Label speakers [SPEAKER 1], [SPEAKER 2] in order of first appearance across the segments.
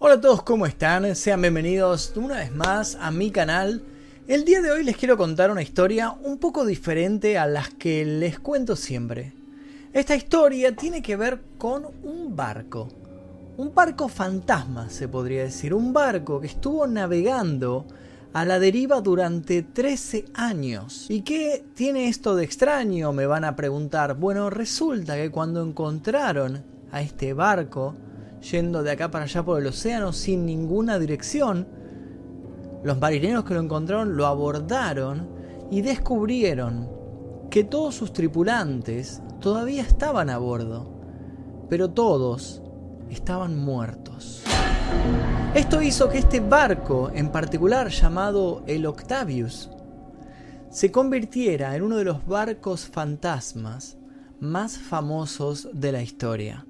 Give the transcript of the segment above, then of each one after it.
[SPEAKER 1] Hola a todos, ¿cómo están? Sean bienvenidos una vez más a mi canal. El día de hoy les quiero contar una historia un poco diferente a las que les cuento siempre. Esta historia tiene que ver con un barco. Un barco fantasma, se podría decir. Un barco que estuvo navegando a la deriva durante 13 años. ¿Y qué tiene esto de extraño? Me van a preguntar. Bueno, resulta que cuando encontraron a este barco, yendo de acá para allá por el océano sin ninguna dirección, los marineros que lo encontraron lo abordaron y descubrieron que todos sus tripulantes todavía estaban a bordo, pero todos estaban muertos. Esto hizo que este barco, en particular llamado el Octavius, se convirtiera en uno de los barcos fantasmas más famosos de la historia.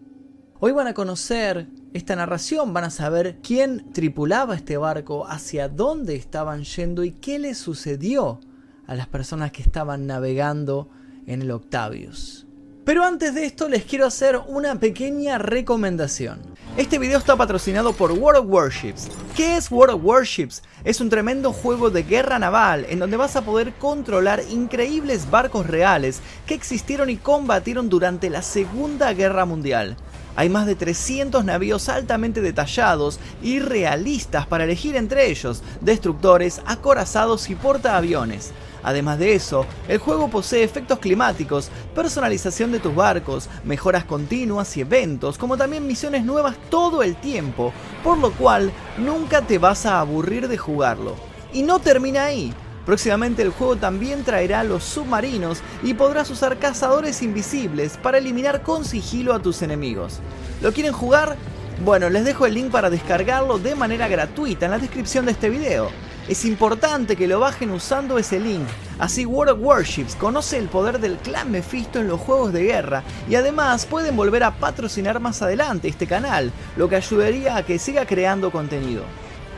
[SPEAKER 1] Hoy van a conocer esta narración, van a saber quién tripulaba este barco, hacia dónde estaban yendo y qué le sucedió a las personas que estaban navegando en el Octavius. Pero antes de esto les quiero hacer una pequeña recomendación. Este video está patrocinado por World of Warships. ¿Qué es World of Warships? Es un tremendo juego de guerra naval en donde vas a poder controlar increíbles barcos reales que existieron y combatieron durante la Segunda Guerra Mundial. Hay más de 300 navíos altamente detallados y realistas para elegir entre ellos, destructores, acorazados y portaaviones. Además de eso, el juego posee efectos climáticos, personalización de tus barcos, mejoras continuas y eventos, como también misiones nuevas todo el tiempo, por lo cual nunca te vas a aburrir de jugarlo. Y no termina ahí. Próximamente el juego también traerá los submarinos y podrás usar cazadores invisibles para eliminar con sigilo a tus enemigos. ¿Lo quieren jugar? Bueno, les dejo el link para descargarlo de manera gratuita en la descripción de este video. Es importante que lo bajen usando ese link, así World of Warships conoce el poder del clan Mephisto en los juegos de guerra y además pueden volver a patrocinar más adelante este canal, lo que ayudaría a que siga creando contenido.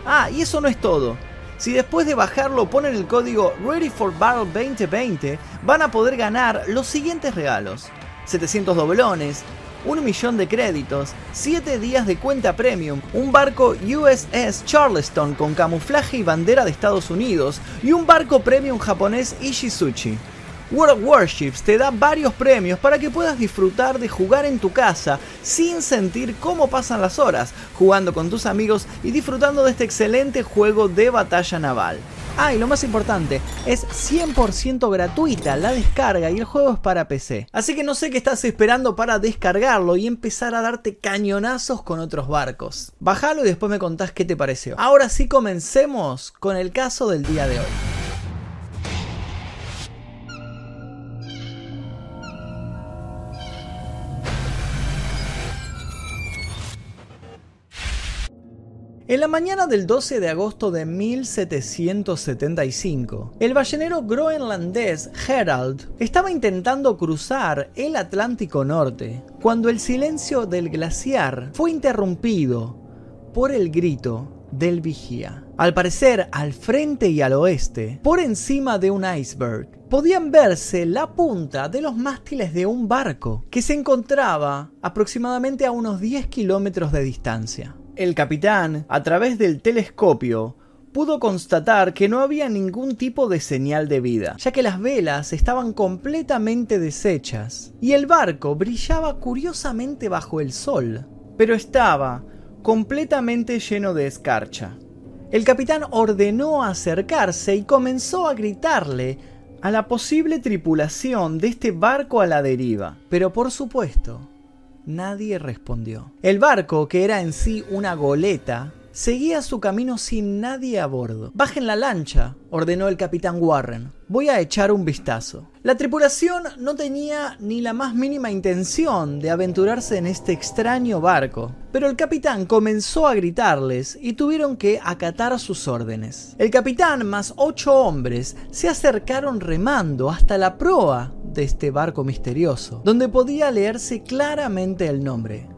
[SPEAKER 1] Ah, y eso no es todo. Si después de bajarlo ponen el código Ready for Battle 2020, van a poder ganar los siguientes regalos. 700 doblones, 1 millón de créditos, 7 días de cuenta premium, un barco USS Charleston con camuflaje y bandera de Estados Unidos y un barco premium japonés Ishizuchi. World Warships te da varios premios para que puedas disfrutar de jugar en tu casa sin sentir cómo pasan las horas, jugando con tus amigos y disfrutando de este excelente juego de batalla naval. Ah, y lo más importante, es 100% gratuita la descarga y el juego es para PC. Así que no sé qué estás esperando para descargarlo y empezar a darte cañonazos con otros barcos. Bájalo y después me contás qué te pareció. Ahora sí comencemos con el caso del día de hoy. En la mañana del 12 de agosto de 1775, el ballenero groenlandés Herald estaba intentando cruzar el Atlántico Norte cuando el silencio del glaciar fue interrumpido por el grito del vigía. Al parecer, al frente y al oeste, por encima de un iceberg, podían verse la punta de los mástiles de un barco que se encontraba aproximadamente a unos 10 kilómetros de distancia. El capitán, a través del telescopio, pudo constatar que no había ningún tipo de señal de vida, ya que las velas estaban completamente deshechas y el barco brillaba curiosamente bajo el sol, pero estaba completamente lleno de escarcha. El capitán ordenó acercarse y comenzó a gritarle a la posible tripulación de este barco a la deriva, pero por supuesto, Nadie respondió. El barco, que era en sí una goleta, seguía su camino sin nadie a bordo. Bajen la lancha, ordenó el capitán Warren. Voy a echar un vistazo. La tripulación no tenía ni la más mínima intención de aventurarse en este extraño barco, pero el capitán comenzó a gritarles y tuvieron que acatar sus órdenes. El capitán más ocho hombres se acercaron remando hasta la proa de este barco misterioso, donde podía leerse claramente el nombre.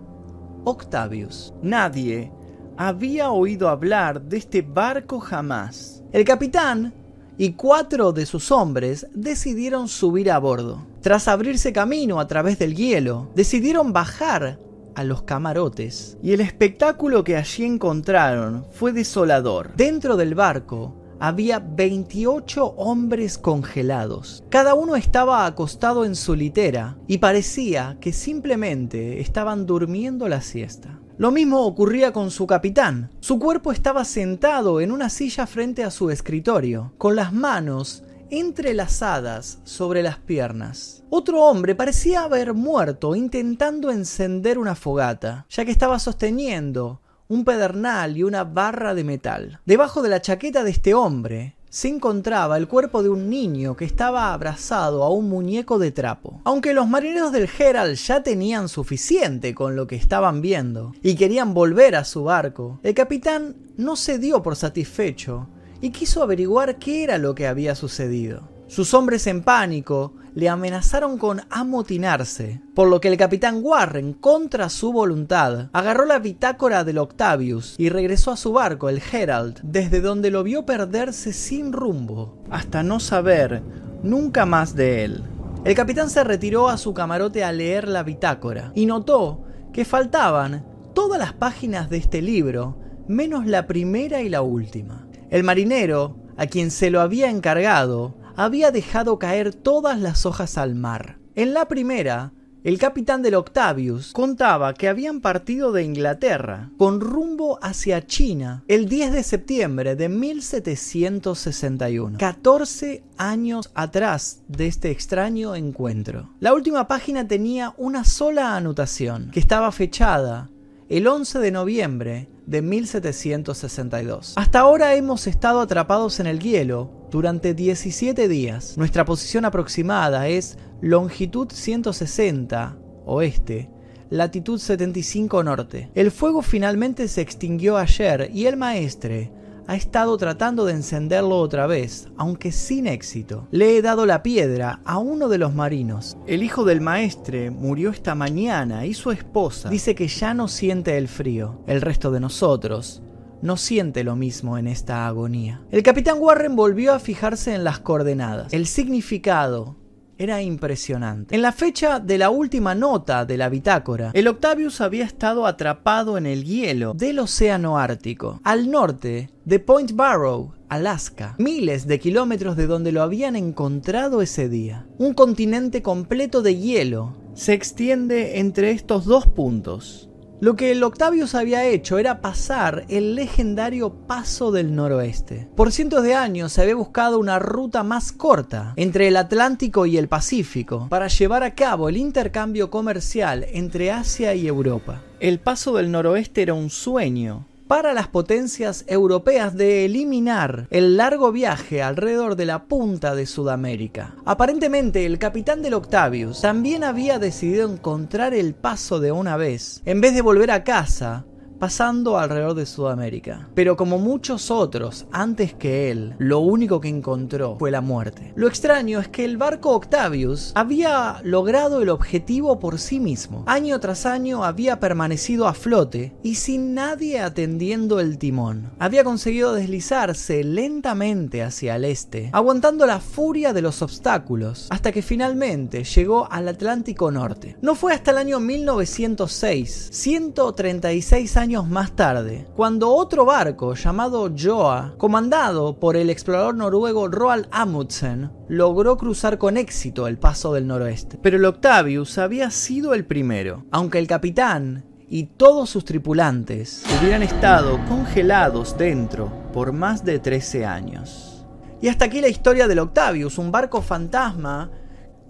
[SPEAKER 1] Octavius. Nadie había oído hablar de este barco jamás. El capitán y cuatro de sus hombres decidieron subir a bordo. Tras abrirse camino a través del hielo, decidieron bajar a los camarotes y el espectáculo que allí encontraron fue desolador. Dentro del barco había 28 hombres congelados. Cada uno estaba acostado en su litera y parecía que simplemente estaban durmiendo la siesta. Lo mismo ocurría con su capitán. Su cuerpo estaba sentado en una silla frente a su escritorio, con las manos entrelazadas sobre las piernas. Otro hombre parecía haber muerto intentando encender una fogata, ya que estaba sosteniendo un pedernal y una barra de metal. Debajo de la chaqueta de este hombre se encontraba el cuerpo de un niño que estaba abrazado a un muñeco de trapo. Aunque los marineros del Herald ya tenían suficiente con lo que estaban viendo y querían volver a su barco, el capitán no se dio por satisfecho y quiso averiguar qué era lo que había sucedido. Sus hombres en pánico le amenazaron con amotinarse, por lo que el capitán Warren, contra su voluntad, agarró la bitácora del Octavius y regresó a su barco, el Herald, desde donde lo vio perderse sin rumbo, hasta no saber nunca más de él. El capitán se retiró a su camarote a leer la bitácora y notó que faltaban todas las páginas de este libro, menos la primera y la última. El marinero, a quien se lo había encargado, había dejado caer todas las hojas al mar. En la primera, el capitán del Octavius contaba que habían partido de Inglaterra con rumbo hacia China el 10 de septiembre de 1761, 14 años atrás de este extraño encuentro. La última página tenía una sola anotación, que estaba fechada el 11 de noviembre de 1762. Hasta ahora hemos estado atrapados en el hielo durante 17 días. Nuestra posición aproximada es longitud 160 oeste, latitud 75 norte. El fuego finalmente se extinguió ayer y el maestre ha estado tratando de encenderlo otra vez, aunque sin éxito. Le he dado la piedra a uno de los marinos. El hijo del maestre murió esta mañana y su esposa dice que ya no siente el frío. El resto de nosotros no siente lo mismo en esta agonía. El capitán Warren volvió a fijarse en las coordenadas. El significado era impresionante. En la fecha de la última nota de la bitácora, el Octavius había estado atrapado en el hielo del Océano Ártico, al norte de Point Barrow, Alaska, miles de kilómetros de donde lo habían encontrado ese día. Un continente completo de hielo se extiende entre estos dos puntos. Lo que el Octavius había hecho era pasar el legendario Paso del Noroeste. Por cientos de años se había buscado una ruta más corta entre el Atlántico y el Pacífico para llevar a cabo el intercambio comercial entre Asia y Europa. El Paso del Noroeste era un sueño, para las potencias europeas de eliminar el largo viaje alrededor de la punta de Sudamérica. Aparentemente el capitán del Octavius también había decidido encontrar el paso de una vez, en vez de volver a casa pasando alrededor de Sudamérica. Pero como muchos otros antes que él, lo único que encontró fue la muerte. Lo extraño es que el barco Octavius había logrado el objetivo por sí mismo. Año tras año había permanecido a flote y sin nadie atendiendo el timón. Había conseguido deslizarse lentamente hacia el este, aguantando la furia de los obstáculos, hasta que finalmente llegó al Atlántico Norte. No fue hasta el año 1906, 136 años más tarde, cuando otro barco llamado Joa, comandado por el explorador noruego Roald Amundsen, logró cruzar con éxito el paso del noroeste. Pero el Octavius había sido el primero, aunque el capitán y todos sus tripulantes hubieran estado congelados dentro por más de 13 años. Y hasta aquí la historia del Octavius, un barco fantasma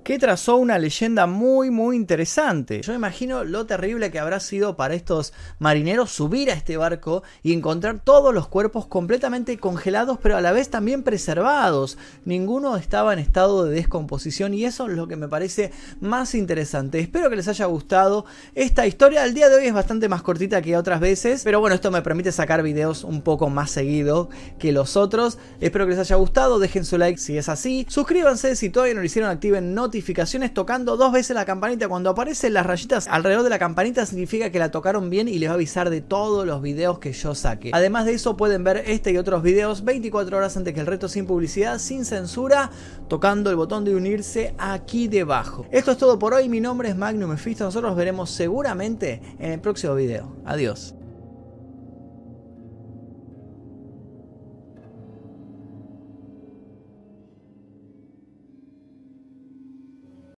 [SPEAKER 1] que trazó una leyenda muy muy interesante. Yo imagino lo terrible que habrá sido para estos marineros subir a este barco y encontrar todos los cuerpos completamente congelados pero a la vez también preservados. Ninguno estaba en estado de descomposición y eso es lo que me parece más interesante. Espero que les haya gustado esta historia. El día de hoy es bastante más cortita que otras veces, pero bueno, esto me permite sacar videos un poco más seguido que los otros. Espero que les haya gustado, dejen su like si es así. Suscríbanse si todavía no lo hicieron, activen notificaciones notificaciones tocando dos veces la campanita. Cuando aparecen las rayitas alrededor de la campanita significa que la tocaron bien y les va a avisar de todos los videos que yo saque. Además de eso pueden ver este y otros videos 24 horas antes que el reto sin publicidad, sin censura, tocando el botón de unirse aquí debajo. Esto es todo por hoy, mi nombre es Magnum Mephisto, nosotros nos veremos seguramente en el próximo video. Adiós.